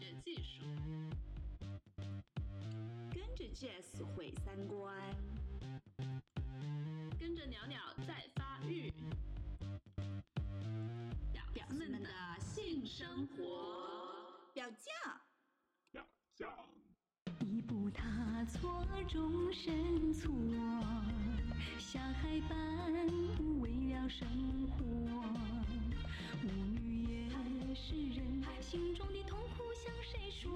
学技术，跟着 Jazz 毁三观，跟着鸟鸟在发育，表妹们的性生活。表酱。表酱。一步踏错，终身错，像海般为了生活，无语也是人心中的向谁说？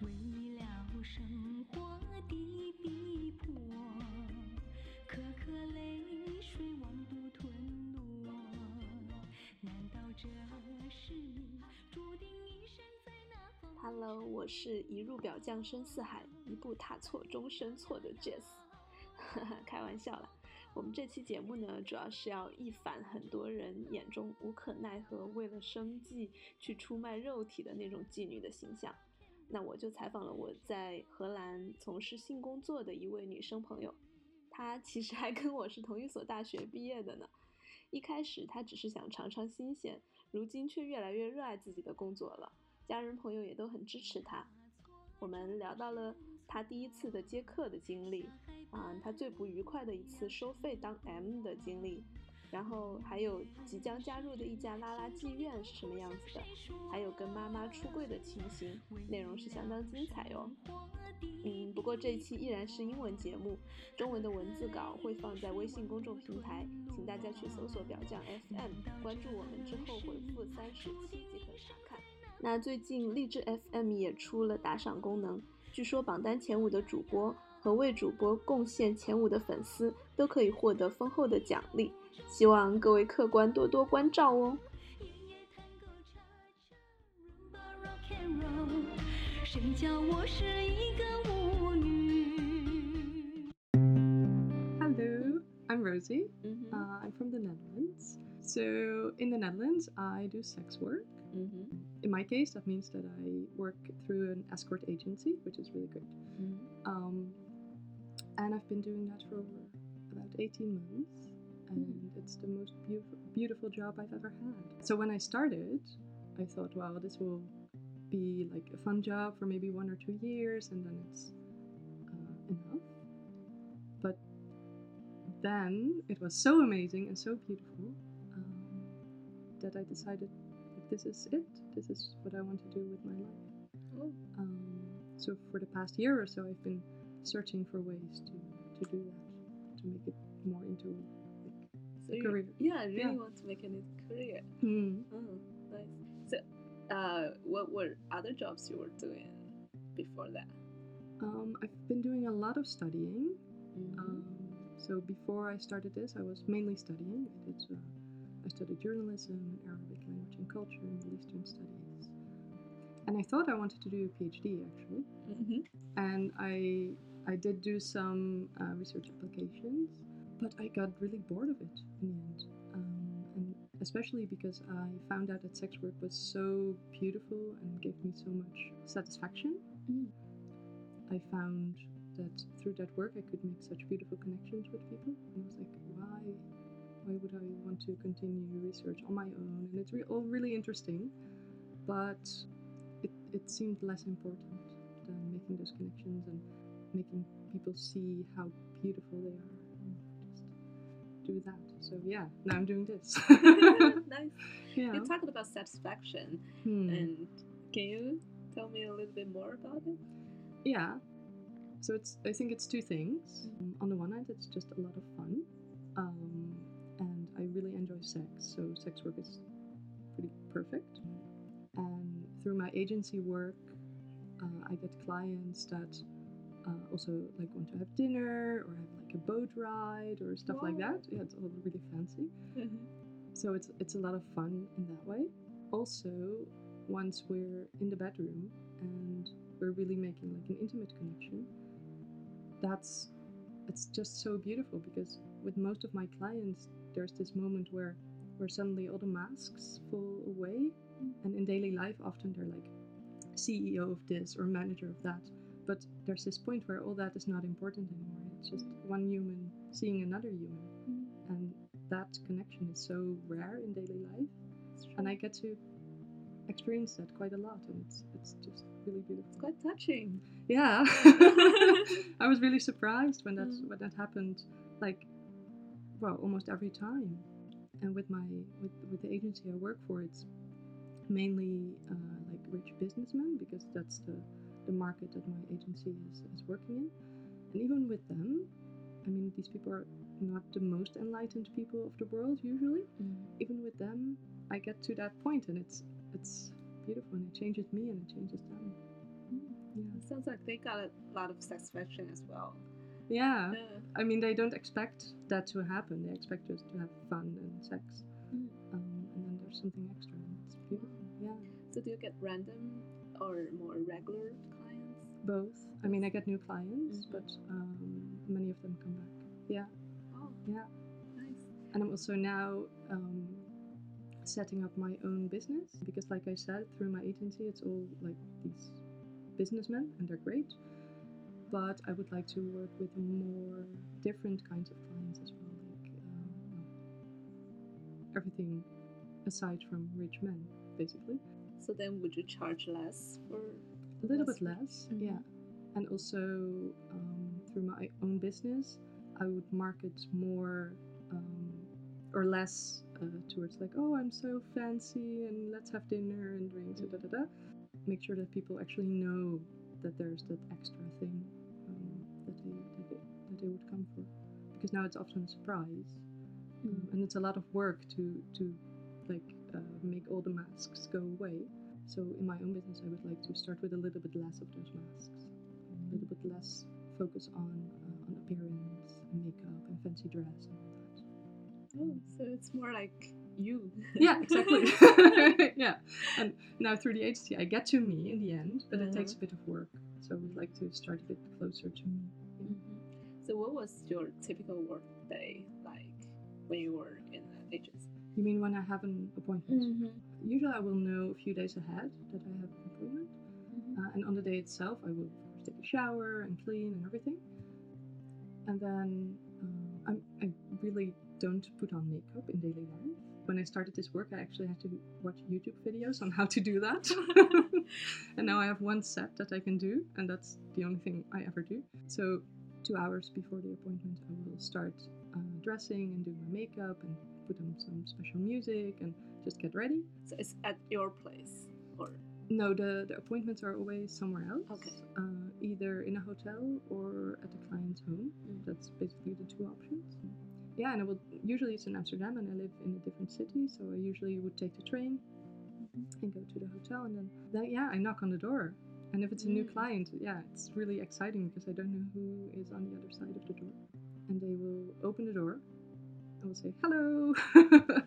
为了生活的逼迫，颗颗泪水往肚吞落，难道这是命注定一生在那风？Hello，我是一入表酱深似海，一步踏错终身错的 Jazz。开玩笑了，我们这期节目呢，主要是要一反很多人眼中无可奈何为了生计去出卖肉体的那种妓女的形象。那我就采访了我在荷兰从事性工作的一位女生朋友，她其实还跟我是同一所大学毕业的呢。一开始她只是想尝尝新鲜，如今却越来越热爱自己的工作了。家人朋友也都很支持她。我们聊到了他第一次的接客的经历，啊，他最不愉快的一次收费当 M 的经历，然后还有即将加入的一家拉拉妓院是什么样子的，还有跟妈妈出柜的情形，内容是相当精彩哟。嗯，不过这一期依然是英文节目，中文的文字稿会放在微信公众平台，请大家去搜索表酱 FM，关注我们之后回复三十七即可查看。那最近荔枝 FM 也出了打赏功能，据说榜单前五的主播和为主播贡献前五的粉丝都可以获得丰厚的奖励，希望各位客官多多关照哦。一夜探戈恰恰 rumba rock and roll，谁叫我是一个舞女？Hello, I'm Rosie. Mm-hmm. Uh, I'm from the Netherlands. So, in the Netherlands, I do sex work. Mm-hmm. In my case, that means that I work through an escort agency, which is really great. Mm-hmm. Um, and I've been doing that for about 18 months, and it's the most beautiful, beautiful job I've ever had. So when I started, I thought, wow, this will be like a fun job for maybe one or two years, and then it's uh, enough. But then it was so amazing and so beautiful um, that I decided this is it. This is what I want to do with my life. Um, so for the past year or so, I've been searching for ways to, to do that, to make it more into like, So a career. Yeah, I really Yeah. want to make a new career. Hmm. Oh, nice. So, uh, what were other jobs you were doing before that? Um, I've been doing a lot of studying. Mm-hmm. Um, so before I started this, I was mainly studying. I did. Uh, I studied journalism, and Arabic language and culture, and Middle Eastern studies. And I thought I wanted to do a PhD actually. Mm-hmm. and I I did do some uh, research applications, but I got really bored of it in the end, um, and especially because I found out that sex work was so beautiful and gave me so much satisfaction. Mm. I found that through that work I could make such beautiful connections with people, and I was like, why? Why would I want to continue research on my own? And it's re- all really interesting, but it, it seemed less important than making those connections and making people see how beautiful they are and just do that. So yeah, now I'm doing this. nice. yeah. You talked about satisfaction, Hmm. and can you tell me a little bit more about it? Yeah. So it's I think it's two things. Um, on the one hand, it's just a lot of fun, um, I really enjoy sex. So sex work is pretty perfect. And through my agency work, uh, I get clients that uh, also like want to have dinner or have like a boat ride or stuff like that. Yeah, it's all really fancy. So it's it's a lot of fun in that way. Also, once we're in the bedroom and we're really making like an intimate connection, that's it's just so beautiful because with most of my clients, there's this moment where where suddenly all the masks fall away, and in daily life, often they're like CEO of this or manager of that. But there's this point where all that is not important anymore. It's just one human seeing another human, and that connection is so rare in daily life and I get to experience that quite a lot, and it's it's just really beautiful. It's quite touching. Yeah, I was really surprised when that Mm. when that happened. Like, well, almost every time. And with my with with the agency I work for, it's mainly uh, like rich businessmen because that's the the market that my agency is, is working in. And even with them, I mean, these people are not the most enlightened people of the world usually. Even with them, I get to that point, and it's it's beautiful, and it changes me, and it changes them. Yeah. It sounds like they got a lot of satisfaction as well. Yeah. Yeah. I mean, they don't expect that to happen. They expect us to have fun and sex. Mm. Um, and then there's something extra, and it's beautiful. Yeah. So do you get random or more regular clients? Both. I mean, I get new clients, Mhm. but um, many of them come back. Yeah. Oh, Yeah. nice. And I'm also now um, setting up my own business because, like I said, through my agency, it's all like these businessmen, and they're great. But I would like to work with more different kinds of clients as well, like um, everything aside from rich men, basically. So then would you charge less for A little Less bit less, Mhm. yeah. And also um, through my own business, I would market more um, or less uh, towards like, oh, I'm so fancy and let's have dinner and drinks and da da da. Make sure that people actually know that there's that extra thing they, would come for, because now it's often a surprise, um, and it's a lot of work to to like uh, make all the masks go away. So in my own business, I would like to start with a little bit less of those masks, a little bit less focus on uh, on appearance and makeup and fancy dress and all that. Oh, so it's more like you. Yeah, exactly. yeah, and now through the agency, I get to me in the end, but it takes a bit of work. So I would like to start a bit closer to me. So what was your typical work day like when you were in the agency? You mean when I have an appointment? Mm-hmm. Usually, I will know a few days ahead that I have an appointment. Uh, and on the day itself, I will of course take a shower and clean and everything. And then uh, I'm, I really don't put on makeup in daily life. When I started this work, I actually had to watch YouTube videos on how to do that. and now I have one set that I can do, and that's the only thing I ever do. So, two hours before the appointment, I will start uh, dressing and doing my makeup and put on some special music and just get ready. So it's at your place or No, the, the appointments are always somewhere else. Okay. Uh, either in a hotel or at the client's home. Mm. That's basically the two options. Yeah, and I will usually it's in Amsterdam, and I live in a different city, so I usually would take the train and go to the hotel, and then, then yeah, I knock on the door. And if it's a new Mm. client, yeah, it's really exciting because I don't know who is on the other side of the door. And they will open the door. I will say hello.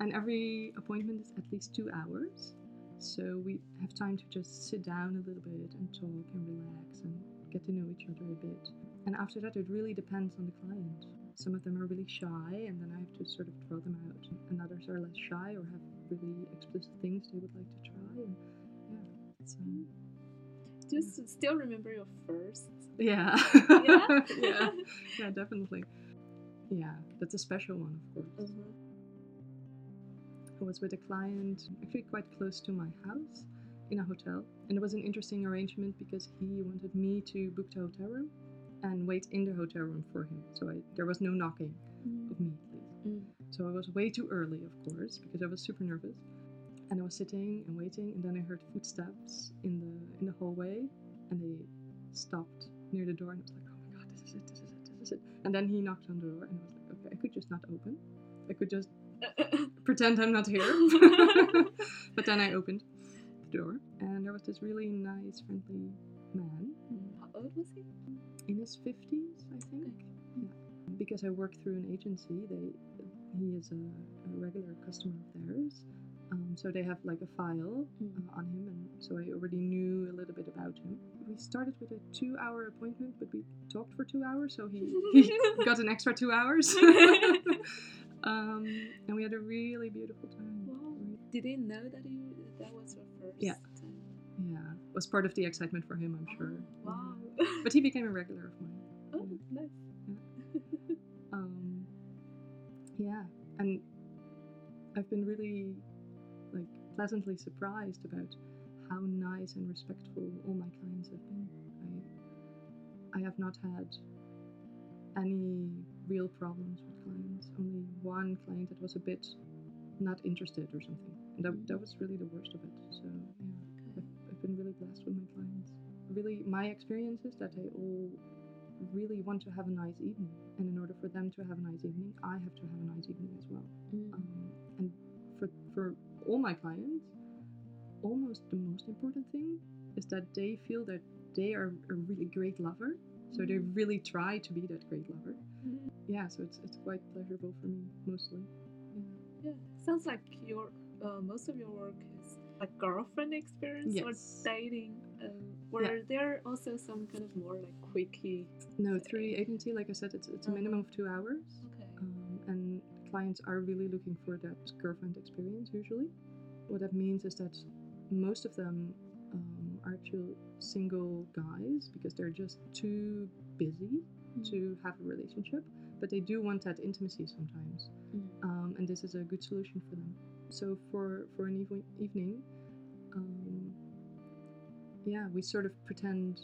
and every appointment is at least two hours. So we have time to just sit down a little bit and talk and relax and get to know each other a bit. And after that, it really depends on the client. Some of them are really shy, and then I have to sort of draw them out. And others are less shy or have really explicit things they would like to try. And yeah, so do you still remember your first? yeah, Yeah? yeah, yeah, definitely. Yeah, that's a special one, of course. Mhm. I was with a client actually quite close to my house in a hotel. And it was an interesting arrangement because he wanted me to book the hotel room and wait in the hotel room for him. So I, there was no knocking of me. Mm. So I was way too early, of course, because I was super nervous. And I was sitting and waiting, and then I heard footsteps in the in the hallway, and they stopped near the door, and I was like, "Oh my god, this is it, this is it, this is it!" And then he knocked on the door, and I was like, "Okay, I could just not open. I could just pretend I'm not here." but then I opened the door, and there was this really nice, friendly man How old was he? in his 50s, I think. Yeah. Because I work through an agency, they he is a, a regular customer of theirs. Um, so they have like a file uh, on him, and so I already knew a little bit about him. We started with a two-hour appointment, but we talked for two hours, so he, he got an extra two hours. um, and we had a really beautiful time. Wow. Did he know that you that was your first Yeah. time? Yeah, was part of the excitement for him, I'm sure. Wow. But he became a regular of mine. oh, nice. um, yeah and i've been really pleasantly surprised about how nice and respectful all my clients have been. I, I have not had any real problems with clients. Only one client that was a bit not interested or something. And that, that was really the worst of it. So, yeah, I've, I've been really blessed with my clients. Really, my experience is that they all really want to have a nice evening. And in order for them to have a nice evening, I have to have a nice evening as well. Um, and for, for all my clients, almost the most important thing is that they feel that they are a really great lover. So they really try to be that great lover. Mhm. Yeah, so it's, it's quite pleasurable for me, mostly. Yeah, sounds like your uh, most of your work is like girlfriend experience Yes. or dating. Um, were there also some kind of more like quickie? No, through agency, like I said, it's, it's a Uh-huh. minimum of two hours. Okay. Um, and clients are really looking for that girlfriend experience usually. What that means is that most of them um, are actual single guys because they're just too busy to have a relationship, but they do want that intimacy sometimes. Mm. Um, and this is a good solution for them. So for, for an even, evening, um, yeah, we sort of pretend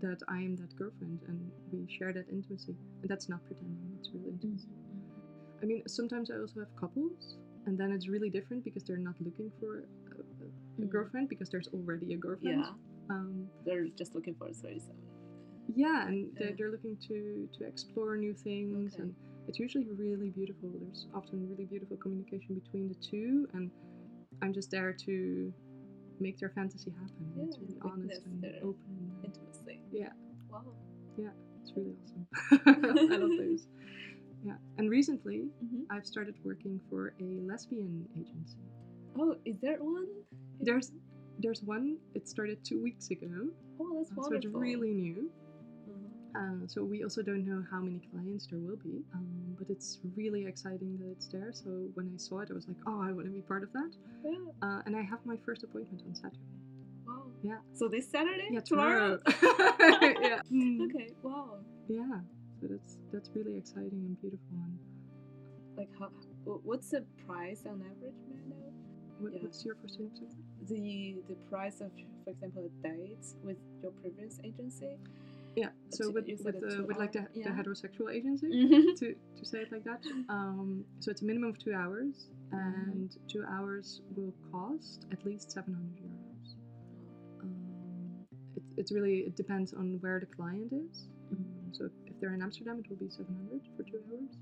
that I am that girlfriend and we share that intimacy. And that's not pretending, it's real intimacy. I mean, sometimes I also have couples, and then it's really different because they're not looking for a, a, a Mm. girlfriend because there's already a girlfriend. Yeah, Um, they're just looking for a threesome. yeah, and they're, Yeah. they're looking to to explore new things, Okay. and it's usually really beautiful. There's often really beautiful communication between the two, and I'm just there to make their fantasy happen. it's Yeah, really honest and open. Intimacy. Yeah. Wow. Yeah, it's really awesome. I love those. Yeah, and recently Mhm. I've started working for a lesbian agency. Oh, is there one? There's there's one. It started two weeks ago, Oh, that's uh, so it's really new. Mhm. Uh, so we also don't know how many clients there will be, um, but it's really exciting that it's there. So when I saw it, I was like, oh, I want to be part of that. Yeah. Uh, and I have my first appointment on Saturday. Wow. Yeah. So this Saturday? Yeah, Tomorrow? tomorrow. yeah. Mm. Okay. Wow. Yeah. So it's that's really exciting and beautiful. And Like how? What's the price on average, may I know? what, Yeah. what's your? Sorry? The the price of, for example, a date with your previous agency. Yeah. So Two- with you said with, the, with like the, hour- the heterosexual agency. Mm-hmm. to, to say it like that. Um, so it's a minimum of two hours, Mm-hmm. and two hours will cost at least 700 euros. Um, it, it's really, it depends on where the client is. Um, so if, if they're in Amsterdam, it will be 700 for two hours.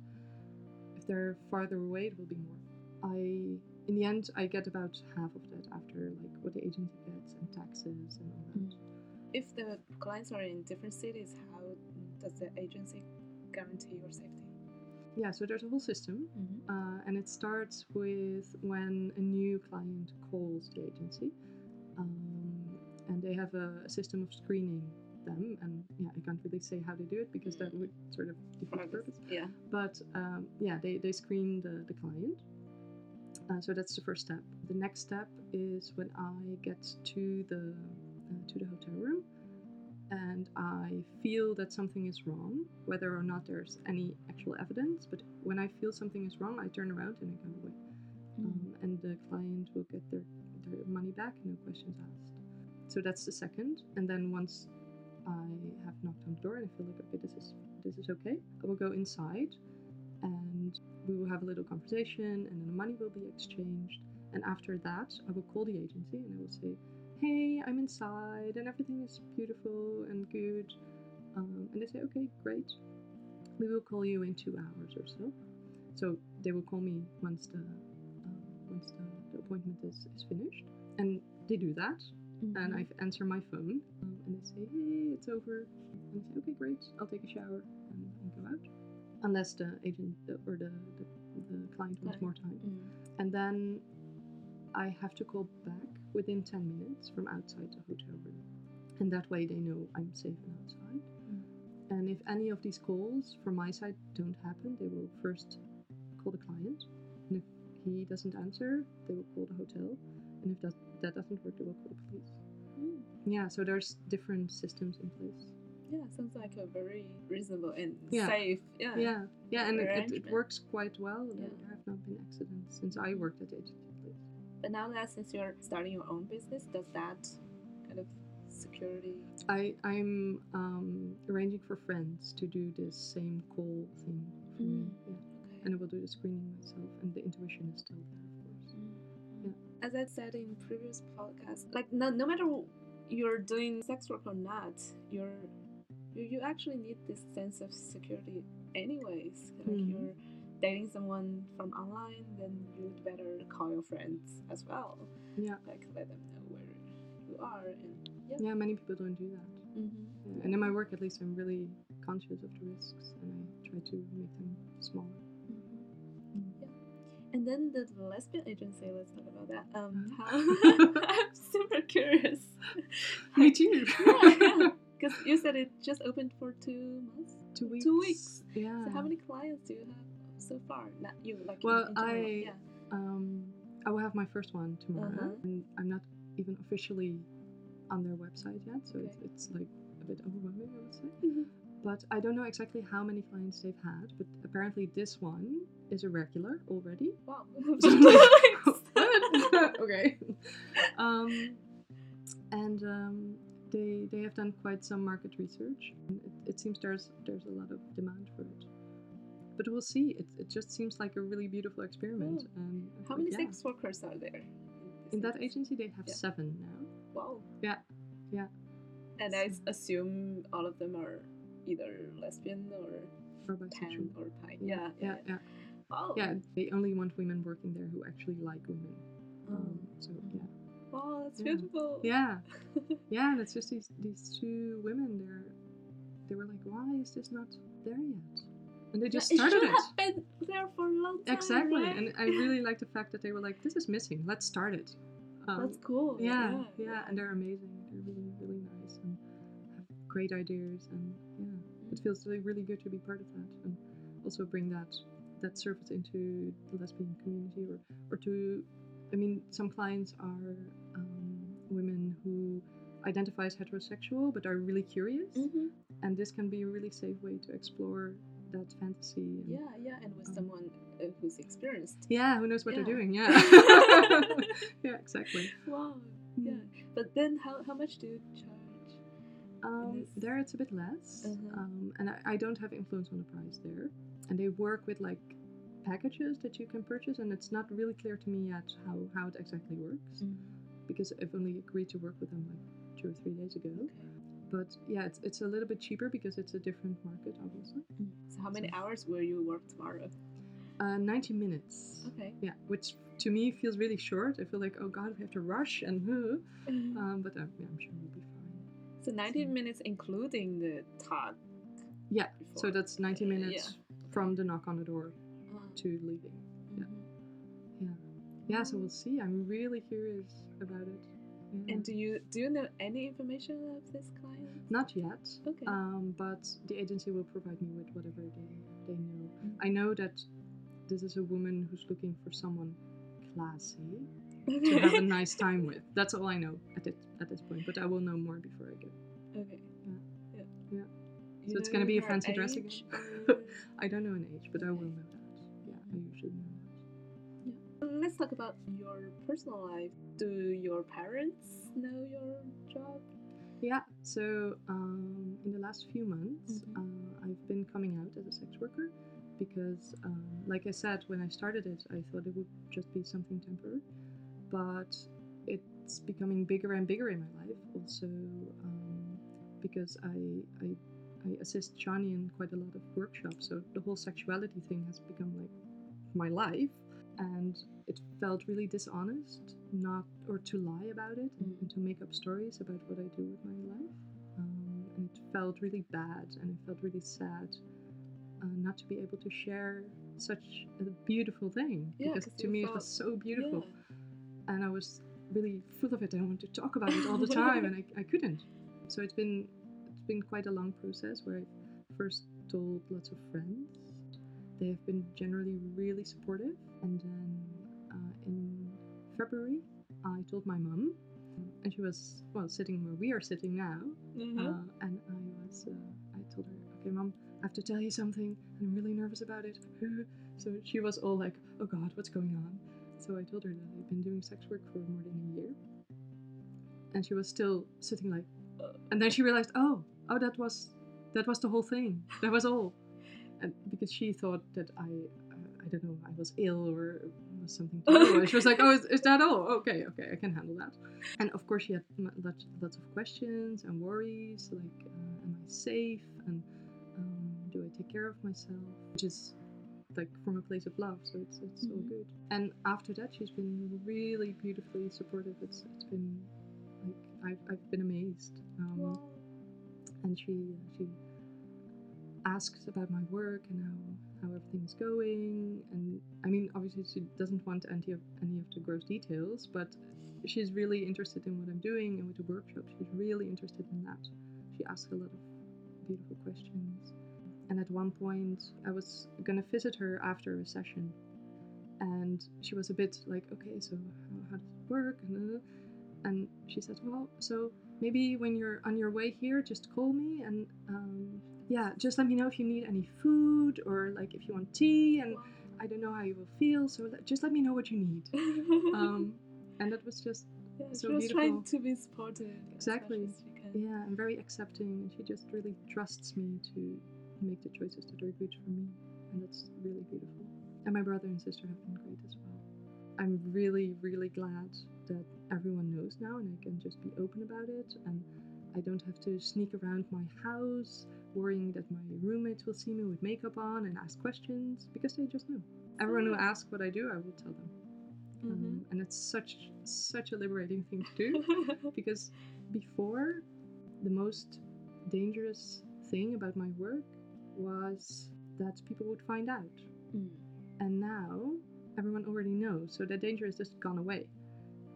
If they're farther away, it will be more. I, in the end, I get about half of that after like what the agency gets and taxes and all that. If the clients are in different cities, how does the agency guarantee your safety? Yeah, so there's a whole system. Mm-hmm. Uh, and it starts with when a new client calls the agency, um, and they have a, a system of screening them. And yeah, I can't really say how they do it because that would sort of defeat the purpose. Yeah. But um, yeah, they, they screen the, the client. Uh, so that's the first step. The next step is when I get to the uh, to the hotel room, and I feel that something is wrong, whether or not there's any actual evidence. But when I feel something is wrong, I turn around and I go away, um, and the client will get their their money back, no questions asked. So that's the second, and then once I have knocked on the door and I feel like okay, this is this is okay, I will go inside, and we will have a little conversation, and then the money will be exchanged. And after that, I will call the agency and I will say, hey, I'm inside and everything is beautiful and good. Um, and they say, okay, great. We will call you in two hours or so. So they will call me once the uh, once the, the appointment is, is finished, and they do that. And I answer my phone, um, and they say, hey, it's over. And I say, okay, great. I'll take a shower and, and go out, unless the agent or the the, the client wants more time. Mm. And then I have to call back within 10 minutes from outside the hotel room. And that way they know I'm safe and outside. Mm. And if any of these calls from my side don't happen, they will first call the client. And if he doesn't answer, they will call the hotel. And if that, that doesn't work, they will call the police. Mm. Yeah, so there's different systems in place. Yeah, sounds like a very reasonable and Yeah. safe. Yeah. Yeah, yeah, and it, it, it works quite well. Yeah. There have not been accidents since I worked at the agency. But now that since you're starting your own business, does that kind of security? I I'm um, arranging for friends to do this same call thing for me. Mm. Yeah. And I will do the screening myself, and the intuition is still there, of course. Yeah. As I said in previous podcasts, like no, no matter you're doing sex work or not, you're you, you actually need this sense of security anyways. Like Mhm. you're dating someone from online, then you'd better call your friends as well. Yeah. Like let them know where you are and yeah. Yeah, many people don't do that. Mm-hmm. And in my work, at least, I'm really conscious of the risks, and I try to make them smaller. Yeah. And then the lesbian agency, let's talk about that. Um, how I'm super curious. Me too. Because you said it just opened for two months. Two weeks. Two weeks. Yeah. So how many clients do you have so far? Not you, like Well. I- yeah. Um, I will have my first one tomorrow, Uh-huh. and I'm not even officially on their website yet, so it's, Okay. it's like a bit overwhelming, I would say. Mhm. But I don't know exactly how many clients they've had, but apparently this one is a regular already. Wow. So I'm like, what? okay. Um, and um, they they have done quite some market research. It, it seems there's there's a lot of demand for it. But we'll see. It, it just seems like a really beautiful experiment. And How many yeah. sex workers are there? In that agency, they have Yeah. seven now. Wow. Yeah, yeah. And I assume all of them are either lesbian or Or pan or bi. Yeah, Yeah. yeah, yeah. Wow. Yeah, they only want women working there who actually like women. Um, Um, so yeah, wow, that's Yeah. beautiful. yeah, yeah. And it's just these these two women. They're they were like, why is this not there yet? And they just it started should it. have been there for a long time. Exactly, right? and I really like the fact that they were like, this is missing. Let's start it. Um, that's cool. yeah, yeah, and they're amazing. They're really, really nice and have great ideas, and yeah, it feels really, really good to be part of that, and also bring that that service into the lesbian community, or or to, I mean, some clients are um, women who identify as heterosexual but are really curious, Mhm. and this can be a really safe way to explore that fantasy. And, Yeah, yeah, and with Um, someone uh, who's experienced. Yeah, who knows what Yeah. they're doing? Yeah, yeah, exactly. Wow. Mm. Yeah. But then, how, how much do you charge? Um, there it's a bit less, Uh-huh. um, and I, I don't have influence on the price there. And they work with like packages that you can purchase, and it's not really clear to me yet how, how it exactly works because I've only agreed to work with them like two or three days ago. Okay. But yeah, it's, it's a little bit cheaper because it's a different market, obviously. So how many hours will you work tomorrow? Uh, 90 minutes. Okay. Yeah, which to me feels really short. I feel like, oh god, we have to rush and, uh, um, but uh, yeah, I'm sure we'll be so 90 minutes including the talk. Yeah, So that's 90 Uh, minutes from the knock on the door Uh, to leaving. yeah. mhm. Yeah. Yeah, so we'll see. I'm really curious about it. Yeah. And do you do you know any information of this client? Not yet, Okay. um, but the agency will provide me with whatever they, they know. Mm. I know that this is a woman who's looking for someone classy to have a nice time with. That's all I know at it, at this point, but I will know more before I go. okay. Yeah. Yeah. Yeah. So it's gonna be a fancy dress again? I don't know an age, but I will know that. Yeah, I usually know that. Yeah. Let's talk about your personal life. Do your parents know your job? Yeah, so um, in the last few months, Mhm. uh, I've been coming out as a sex worker because, um, like I said, when I started it, I thought it would just be something temporary. But it's becoming bigger and bigger in my life, also um, because I, I, I assist Shani in quite a lot of workshops. So the whole sexuality thing has become like my life. And it felt really dishonest not or to lie about it and, and to make up stories about what I do with my life. Um, and it felt really bad and it felt really sad uh, not to be able to share such a beautiful thing Yeah, because 'cause to me it was so beautiful Yeah. and I was really full of it. I wanted to talk about it all the time, and I, I couldn't. So it's been it's been quite a long process where I first told lots of friends. They have been generally really supportive, and then uh, in February I told my mum, and she was well sitting where we are sitting now, Mhm. uh, and I was uh, I told her, okay, mum, I have to tell you something, I'm really nervous about it. so she was all like, oh god, what's going on? So I told her that I'd been doing sex work for more than a year, and she was still sitting like, and then she realized, oh, oh, that was that was the whole thing. That was all, and because she thought that I, uh, I don't know, I was ill or was something she was like, oh, is, is that all? Okay, okay, I can handle that. And of course, she had lots, lots of questions and worries, like, uh, am I safe? And um, do I take care of myself? Which is like from a place of love, so it's it's all Mhm. good. And after that, she's been really beautifully supportive. It's it's been like I've I've been amazed. Um, and she she asks about my work and how how everything's going. And I mean, obviously, she doesn't want any of any of the gross details, but she's really interested in what I'm doing and with the workshop. She's really interested in that. She asks a lot of beautiful questions. And at one point, I was gonna visit her after a session, and she was a bit like, "Okay, so how, how does it work?" And, uh, she said, "Well, so maybe when you're on your way here, just call me and um, yeah, just let me know if you need any food or like if you want tea. And I don't know how you will feel, so let, just let me know what you need." Um, and that was just Yeah, so she was trying beautiful. to be supportive. Exactly. much as she can. yeah, and very accepting. And she just really trusts me to make the choices that are good for me, and that's really beautiful. And my brother and sister have been great as well. I'm really, really glad that everyone knows now, and I can just be open about it. And I don't have to sneak around my house worrying that my roommates will see me with makeup on and ask questions because they just know. Everyone who asks what I do, I will tell them. Mhm. Um, and it's such such a liberating thing to do because before the most dangerous thing about my work was that people would find out. Mm. and now everyone already knows so the danger has just gone away.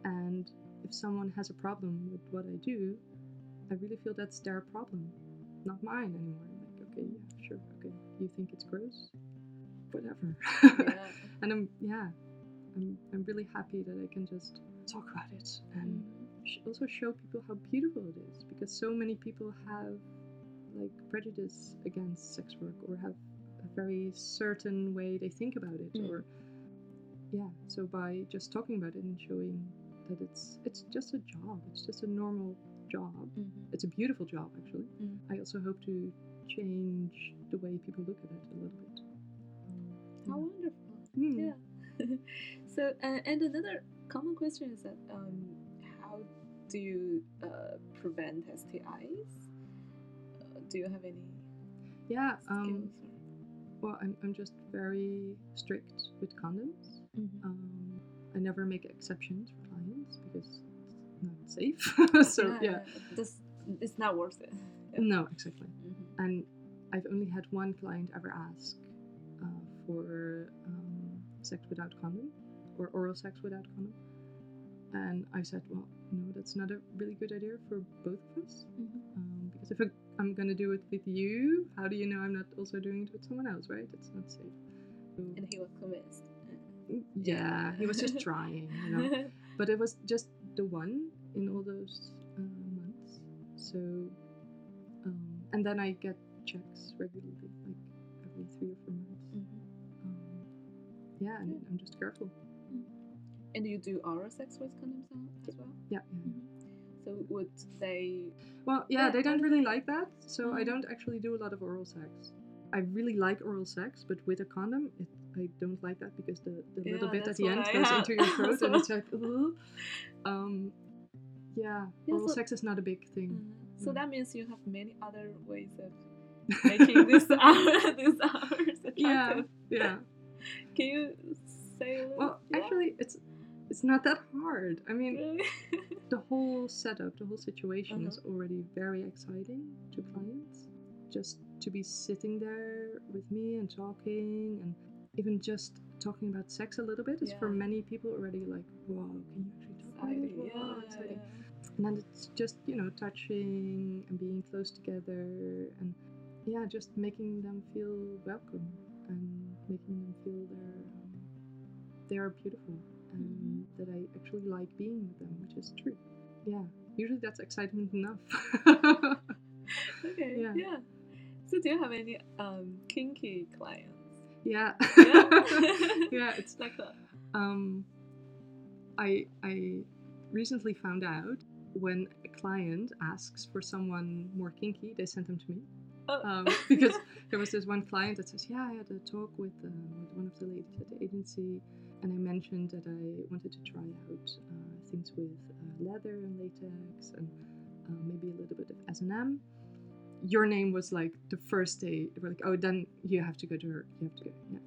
And if someone has a problem with what i do i really feel that's their problem not mine anymore. Like okay yeah sure okay. You think it's gross? Whatever. Yeah. and i'm yeah I'm, I'm really happy that i can just talk about it and sh- also show people how beautiful it is because so many people have like prejudice against sex work or have a very certain way they think about it Mm. or yeah so by just talking about it and showing that it's it's just a job it's just a normal job Mhm. it's a beautiful job actually Mm. i also hope to change the way people look at it a little bit How Yeah. wonderful. Mm. Yeah. so, uh, and another common question is that um, how do you uh, prevent STIs? Do you have any yeah um, well I'm, I'm just very strict with condoms? Mhm. Um, I never make exceptions for clients because it's not safe. so yeah, this it's not worth it. no, exactly. Mhm. And I've only had one client ever ask uh, for um, sex without condom or oral sex without condom, and I said, well, no, that's not a really good idea for both of us. Mhm. Um, because if I, I'm gonna do it with you, how do you know I'm not also doing it with someone else, right? It's not safe. And he was convinced. yeah, he was just trying, you know. but it was just the one in all those uh, months. So, um, and then I get checks regularly, like every three or four months. Mhm. Um, yeah, and I'm just careful. And you do oral sex with condoms as well? Yeah. yeah. So would they? Well, yeah, Yeah, they don't really like that, so I Mhm. don't actually do a lot of oral sex. I really like oral sex, but with a condom, it, I don't like that because the, the little bit at the end I goes into your throat and it's like, Ugh. um, yeah, Yeah, oral so- sex is not a big thing. Mhm. So Mm. that means you have many other ways of making this hour, these hours attractive. Yeah, yeah. Can you say a little? Well, yeah? actually, it's it's not that hard. I mean, the whole setup, the whole situation is Uh-huh. already very exciting to clients. Just to be sitting there with me and talking, and even just talking about sex a little bit is for many people already like, wow, can you actually talk about it? Wow, yeah, exciting. yeah. And then it's just, you know, touching and being close together and yeah, just making them feel welcome and making them feel they're, um, they are beautiful and that I actually like being with them, which is true. Yeah, usually that's excitement enough. Okay. Yeah. Yeah. So do you have any um kinky clients? yeah. Yeah. yeah, it's like a, um I I recently found out when a client asks for someone more kinky, they send them to me. Oh. Um, because there was this one client that says, "Yeah, I had a talk with, uh, with one of the ladies at the agency, and I mentioned that I wanted to try out uh, things with uh, leather and latex, and uh, maybe a little bit of S and M." Your name was like the first day. Were like, "Oh, then you have to go to her. You have to go." Yeah.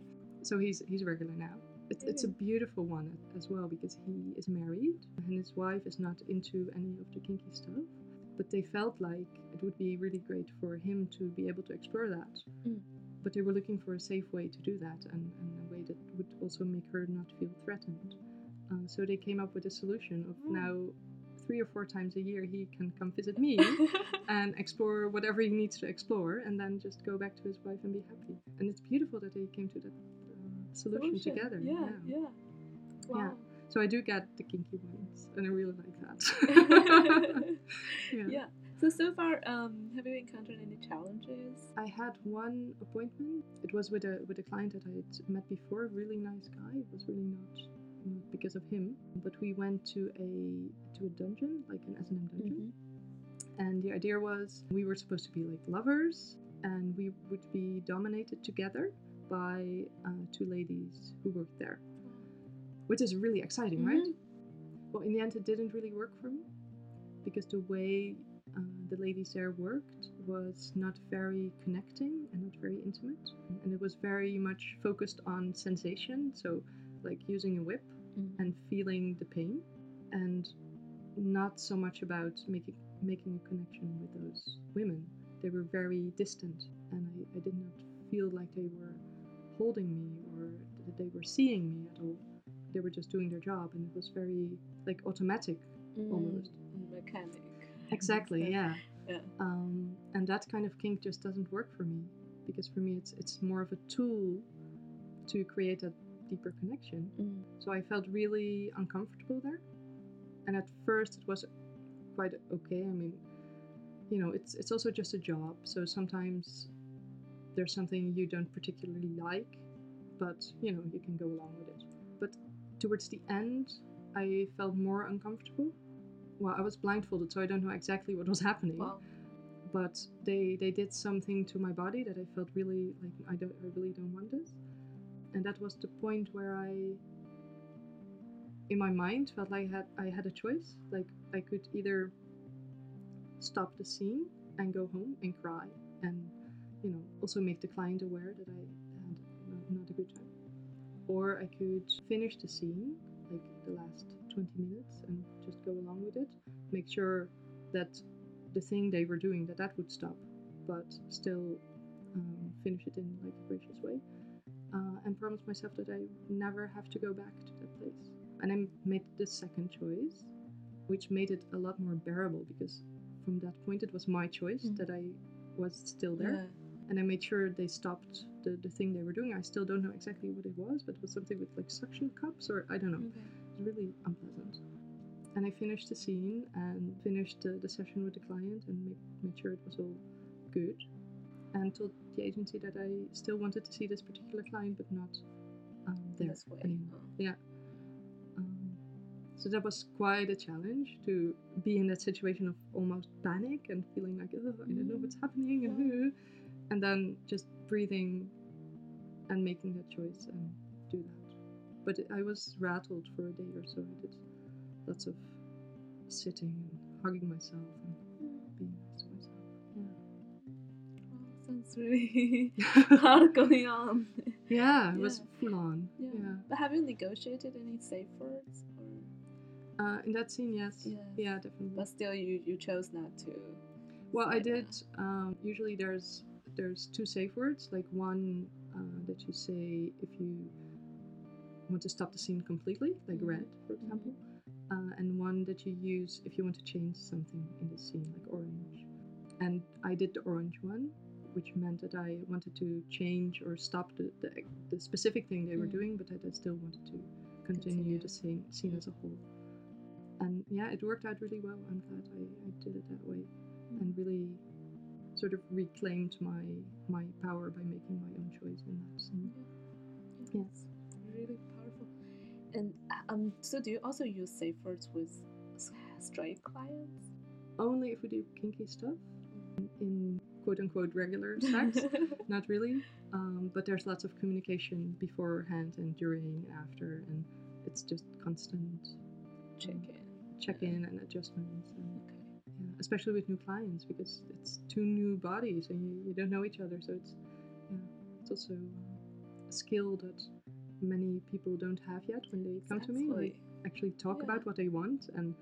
So he's he's regular now. It's, it's a beautiful one as well because he is married and his wife is not into any of the kinky stuff. But they felt like it would be really great for him to be able to explore that. Mm. But they were looking for a safe way to do that and, and that would also make her not feel threatened. Uh, so they came up with a solution of Mm. now three or four times a year he can come visit me and explore whatever he needs to explore and then just go back to his wife and be happy. And it's beautiful that they came to that uh, solution, together. Yeah, yeah. Wow. So I do get the kinky ones, and I really like that. So so far, um, have you encountered any challenges? I had one appointment. It was with a with a client that I had met before. Really nice guy. It was really not not because of him, but we went to a to a dungeon, like an S and M dungeon. And the idea was we were supposed to be like lovers, and we would be dominated together by uh, two ladies who worked there, which is really exciting, right? Well, in the end, it didn't really work for me because the way uh, the ladies there worked was not very connecting and not very intimate, and it was very much focused on sensation. So, like using a whip Mm. and feeling the pain, and not so much about making making a connection with those women. They were very distant, and I, I did not feel like they were holding me or that they were seeing me at all. They were just doing their job, and it was very like automatic almost. Mm, Mechanic. Exactly, yeah. Yeah. Um, and that kind of kink just doesn't work for me because for me it's it's more of a tool to create a deeper connection. Mm. So I felt really uncomfortable there. And at first it was quite okay. I mean, you know, it's it's also just a job. So sometimes there's something you don't particularly like, but you know, you can go along with it. But towards the end, I felt more uncomfortable. Well, I was blindfolded, so I don't know exactly what was happening. Wow. But they they did something to my body that I felt really like I don't I really don't want this. And that was the point where I in my mind felt like I had I had a choice. Like I could either stop the scene and go home and cry and you know also make the client aware that I had not, not a good time. Or I could finish the scene, like the last 20 minutes, and just go along with it. Make sure that the thing they were doing that that would stop, but still um, finish it in like a gracious way. Uh, and promise myself that I never have to go back to that place. And I made the second choice, which made it a lot more bearable because from that point it was my choice Mm. that I was still there. And I made sure they stopped the, the thing they were doing. I still don't know exactly what it was, but it was something with like suction cups or I don't know. Okay. Really unpleasant. And I finished the scene and finished the, the session with the client and made, made sure it was all good. And told the agency that I still wanted to see this particular client, but not um, there anymore. Oh. Um, so that was quite a challenge to be in that situation of almost panic and feeling like, oh, I don't know what's happening, and, who, and then just breathing and making that choice and do that. But I was rattled for a day or so. I did lots of sitting and hugging myself and being nice to myself. Wow, sounds really hard going on. yeah, it was Yeah. full on. Yeah. Yeah. But have you negotiated any safe words? Uh, in that scene, yes. Yes. Yeah, definitely. But still, you, you chose not to. Well, I did. Um, usually, there's there's two safe words. Like one uh, that you say if you want to stop the scene completely, like Mhm. red, for example, uh, and one that you use if you want to change something in the scene, like orange. And I did the orange one, which meant that I wanted to change or stop the the, the specific thing they were Mm. doing, but that I still wanted to continue, Continue. the scene, scene as a whole. And yeah, it worked out really well. I'm glad I, I did it that way and really sort of reclaimed my my power by making my own choice in that scene. Yes. Really. And um, so do you also use safe words with straight clients? Only if we do kinky stuff in quote unquote regular sex. Not really. Um, but there's lots of communication beforehand and during and after, and it's just constant Check in. check in and adjustments. And, Okay. yeah, especially with new clients because it's two new bodies and you, you don't know each other. So it's yeah, it's also a skill that many people don't have yet when they come to me. Like actually talk Yeah. about what they want and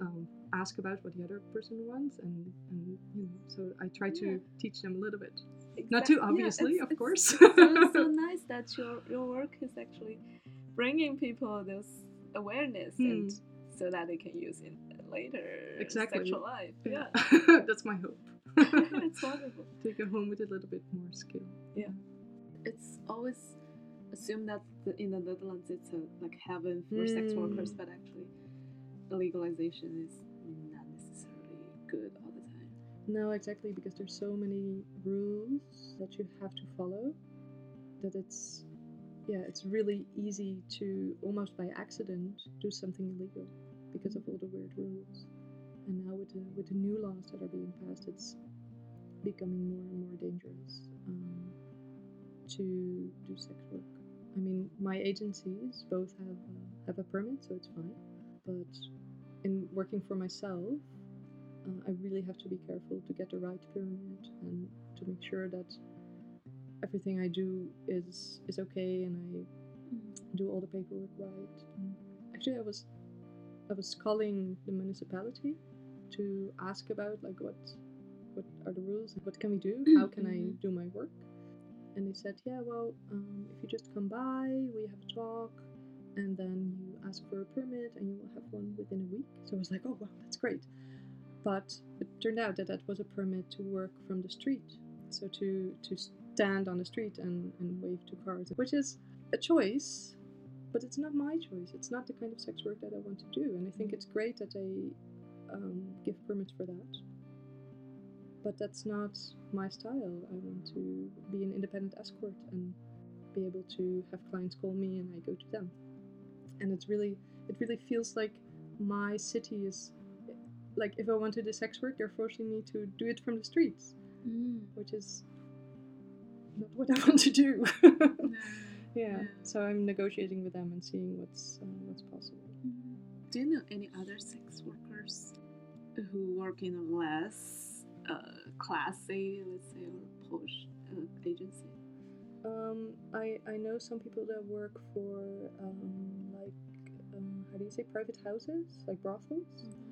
um, ask about what the other person wants and, and you know so I try to Yeah. teach them a little bit. Exact- Not too yeah, obviously, it's- of it's course. so, so nice that your your work is actually bringing people this awareness and Hmm. so that they can use it later Exactly. sexual life. Yeah, That's my hope. it's wonderful. Take it home with a little bit more skill. Yeah, it's always assumed that the, in the Netherlands it's a like heaven for sex Hmm. workers, but actually the legalization is not necessarily good all the time. No, exactly, because there's so many rules that you have to follow that it's yeah, it's really easy to almost by accident do something illegal because of all the weird rules. And now with the with the new laws that are being passed, it's becoming more and more dangerous um, to do sex work. I mean, my agencies both have uh, have a permit, so it's fine. But in working for myself, uh, I really have to be careful to get the right pyramid and to make sure that everything I do is is okay and I do all the paperwork right. And actually, I was I was calling the municipality to ask about like what what are the rules, what can we do, how can I Mhm. do my work, and they said, yeah, well, um, if you just come by, we have a talk, and then you ask for a permit, and you will have one within a week. So I was like, oh wow, that's great. But it turned out that that was a permit to work from the street, so to to stand on the street and, and wave to cars, which is a choice, but it's not my choice. It's not the kind of sex work that I want to do, and I think it's great that they um, give permits for that. But that's not my style. I want to be an independent escort and be able to have clients call me and I go to them. And it's really, it really feels like my city is, like if I want to do sex work, they're forcing me to do it from the streets, which is not what I want to do. yeah. So I'm negotiating with them and seeing what's uh, what's possible. Do you know any other sex workers who work in less uh, classy, let's say, or posh uh, agency? Um, I I know some people that work for um, like um, how do you say private houses like brothels.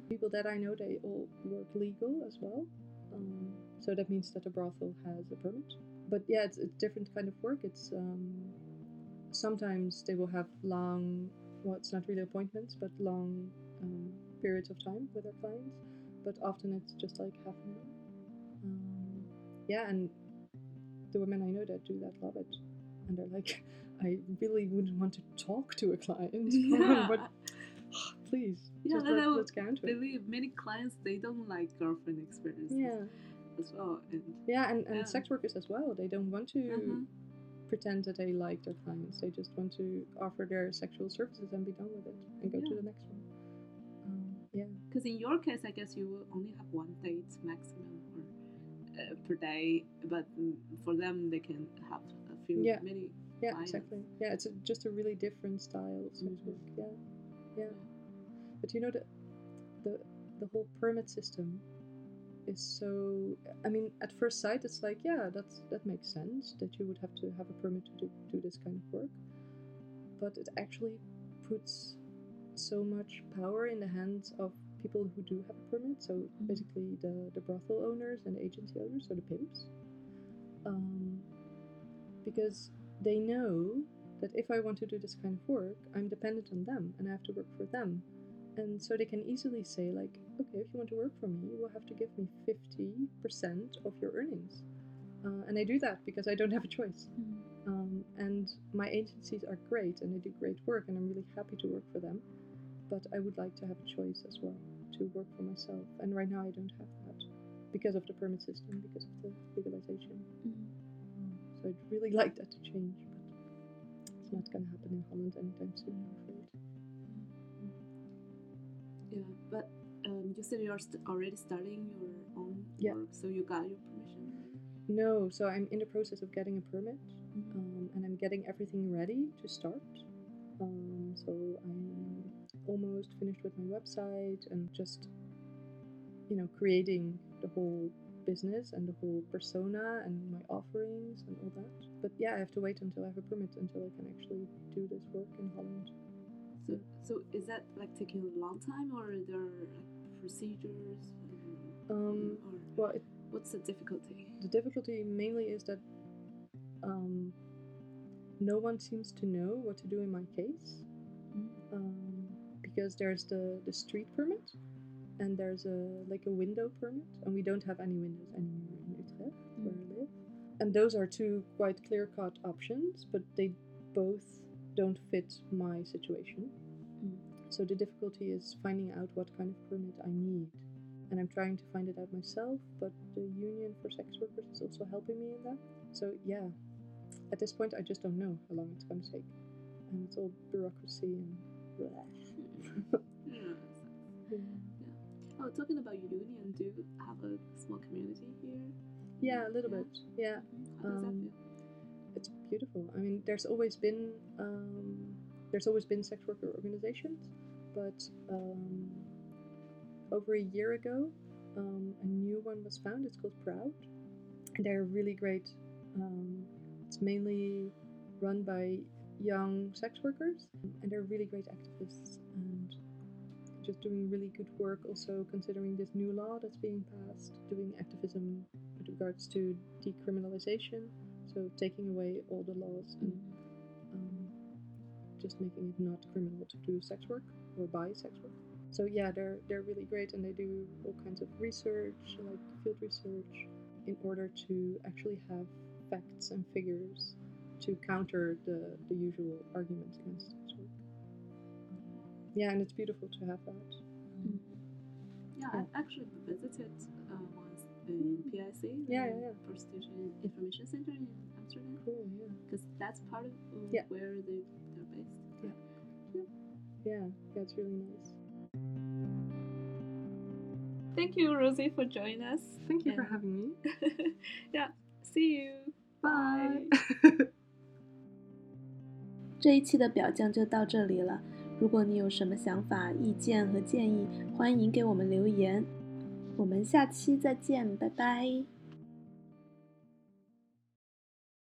People that I know they all work legal as well. Um, so that means that the brothel has a permit. But yeah, it's a different kind of work. It's um, sometimes they will have long, well, it's not really appointments, but long um, periods of time with their clients. But often it's just like half an hour. Um, yeah, and the women I know that do that love it, and they're like, I really wouldn't want to talk to a client, Yeah. but please, Yeah, just let, I let's get into it. believe many clients they don't like girlfriend experiences Yeah, as well. And yeah, and, and Yeah. sex workers as well. They don't want to Mhm. pretend that they like their clients. They just want to offer their sexual services and be done with it and go to the next one. Um, yeah, Because in your case, I guess you will only have one date maximum uh, per day, but mm, for them, they can have a few, Yeah. many. yeah, Clients. exactly. Yeah, it's a, just a really different style of sex work. Yeah, yeah. But you know the the the whole permit system is so. I mean, at first sight, it's like yeah, that's that makes sense that you would have to have a permit to do, do this kind of work. But it actually puts so much power in the hands of people who do have a permit. So basically, the the brothel owners and agency owners, so the pimps. Um, because they know that if I want to do this kind of work, I'm dependent on them and I have to work for them. And so they can easily say, like, okay, if you want to work for me, you will have to give me 50% of your earnings. Uh, and I do that because I don't have a choice. Um, and my agencies are great and they do great work, and I'm really happy to work for them. But I would like to have a choice as well to work for myself. And right now I don't have that because of the permit system, because of the legalization. Um, so I'd really like that to change, but it's not going to happen in Holland anytime soon, I'm afraid. Yeah, but um, you said you're st- already starting your own Yeah. work, so you got your permission. No, so I'm in the process of getting a permit, Mhm. um, and I'm getting everything ready to start. Um, so I'm almost finished with my website and just, you know, creating the whole business and the whole persona and my offerings and all that. But yeah, I have to wait until I have a permit until I can actually do this work in Holland. So, so is that like taking a long time, or are there like procedures? um, Um, or well, it, what's the difficulty? the difficulty mainly is that um, no one seems to know what to do in my case. um, because there's the, the street permit and there's a like a window permit and we don't have any windows anymore in Utrecht where I live. And those are two quite clear cut options but they both don't fit my situation. Mm. so the difficulty is finding out what kind of permit I need. And I'm trying to find it out myself but the union for sex workers is also helping me in that. So yeah. At this point I just don't know how long it's going to take. And it's all bureaucracy and blah. Yeah. Yeah. Oh, talking about union, do you have a small community here? Yeah, a little bit. Yeah, How does that Um, feel? it's beautiful. I mean, there's always been um, there's always been sex worker organizations, but um, over a year ago, um, a new one was found. It's called Proud, and they're really great. Um, it's mainly run by young sex workers, and they're really great activists and just doing really good work. Also, considering this new law that's being passed, doing activism with regards to decriminalization, so taking away all the laws and um, just making it not criminal to do sex work or buy sex work. So yeah, they're they're really great, and they do all kinds of research, like field research, in order to actually have facts and figures to counter the the usual arguments against sex work. Yeah, and it's beautiful to have that. Um, Yeah, Yeah. I actually visited uh, once in PIC, Mm. Yeah, the yeah, yeah. Prostitution Information Center in Amsterdam, Cool. Yeah. because that's part of uh, Yeah. where they they're based. Yeah. Yeah. Yeah, It's really nice. Thank you, Rosie, for joining us. Thank you for having me. yeah, see you. Bye. 这一期的表酱就到这里了。如果你有什么想法、意见和建议，欢迎给我们留言。我们下期再见，拜拜。